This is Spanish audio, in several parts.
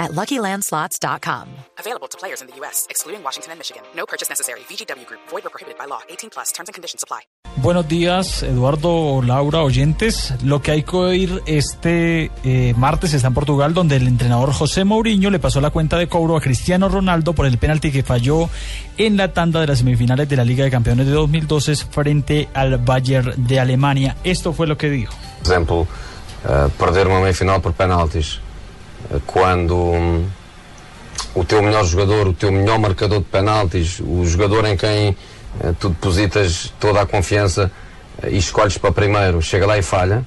at LuckyLandSlots.com. Available to players in the U.S., excluding Washington and Michigan. No purchase necessary. VGW Group. Void or prohibited by law. 18 plus. Terms and conditions apply. Buenos días, Eduardo, Laura, oyentes. Lo que hay que oír este eh, martes está en Portugal, donde el entrenador José Mourinho le pasó la cuenta de cobro a Cristiano Ronaldo por el penalti que falló en la tanda de las semifinales de la Liga de Campeones de 2012 frente al Bayern de Alemania. Esto fue lo que dijo. Por exemplo, uh, perder uma meia-final por penaltis, quando um, o teu melhor jogador, o teu melhor marcador de penaltis, o jogador em quem uh, tu depositas toda a confiança e escolhes para primeiro, chega lá e falha,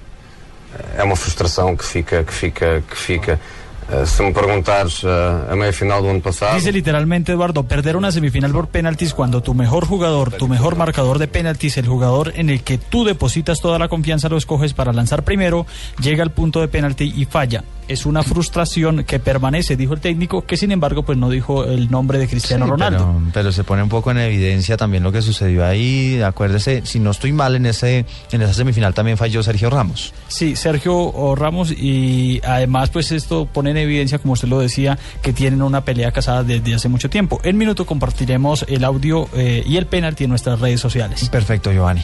é uma frustração que fica, que fica, que fica. se me preguntares a meia final do ano pasado. Dice literalmente, Eduardo, perder una semifinal por penaltis cuando tu mejor jugador, tu mejor marcador de penaltis, el jugador en el que tú depositas toda la confianza, lo escoges para lanzar primero, llega al punto de penalti y falla. Es una frustración que permanece, dijo el técnico, que sin embargo pues no dijo el nombre de Cristiano Sí, Ronaldo. Pero, pero se pone un poco en evidencia también lo que sucedió ahí. Acuérdese, si no estoy mal, en ese en esa semifinal también falló Sergio Ramos. Sí, Sergio Ramos y además pues esto pone en evidencia, como usted lo decía, que tienen una pelea casada desde hace mucho tiempo. En minuto compartiremos el audio eh, y el penalti en nuestras redes sociales. Perfecto, Giovanni.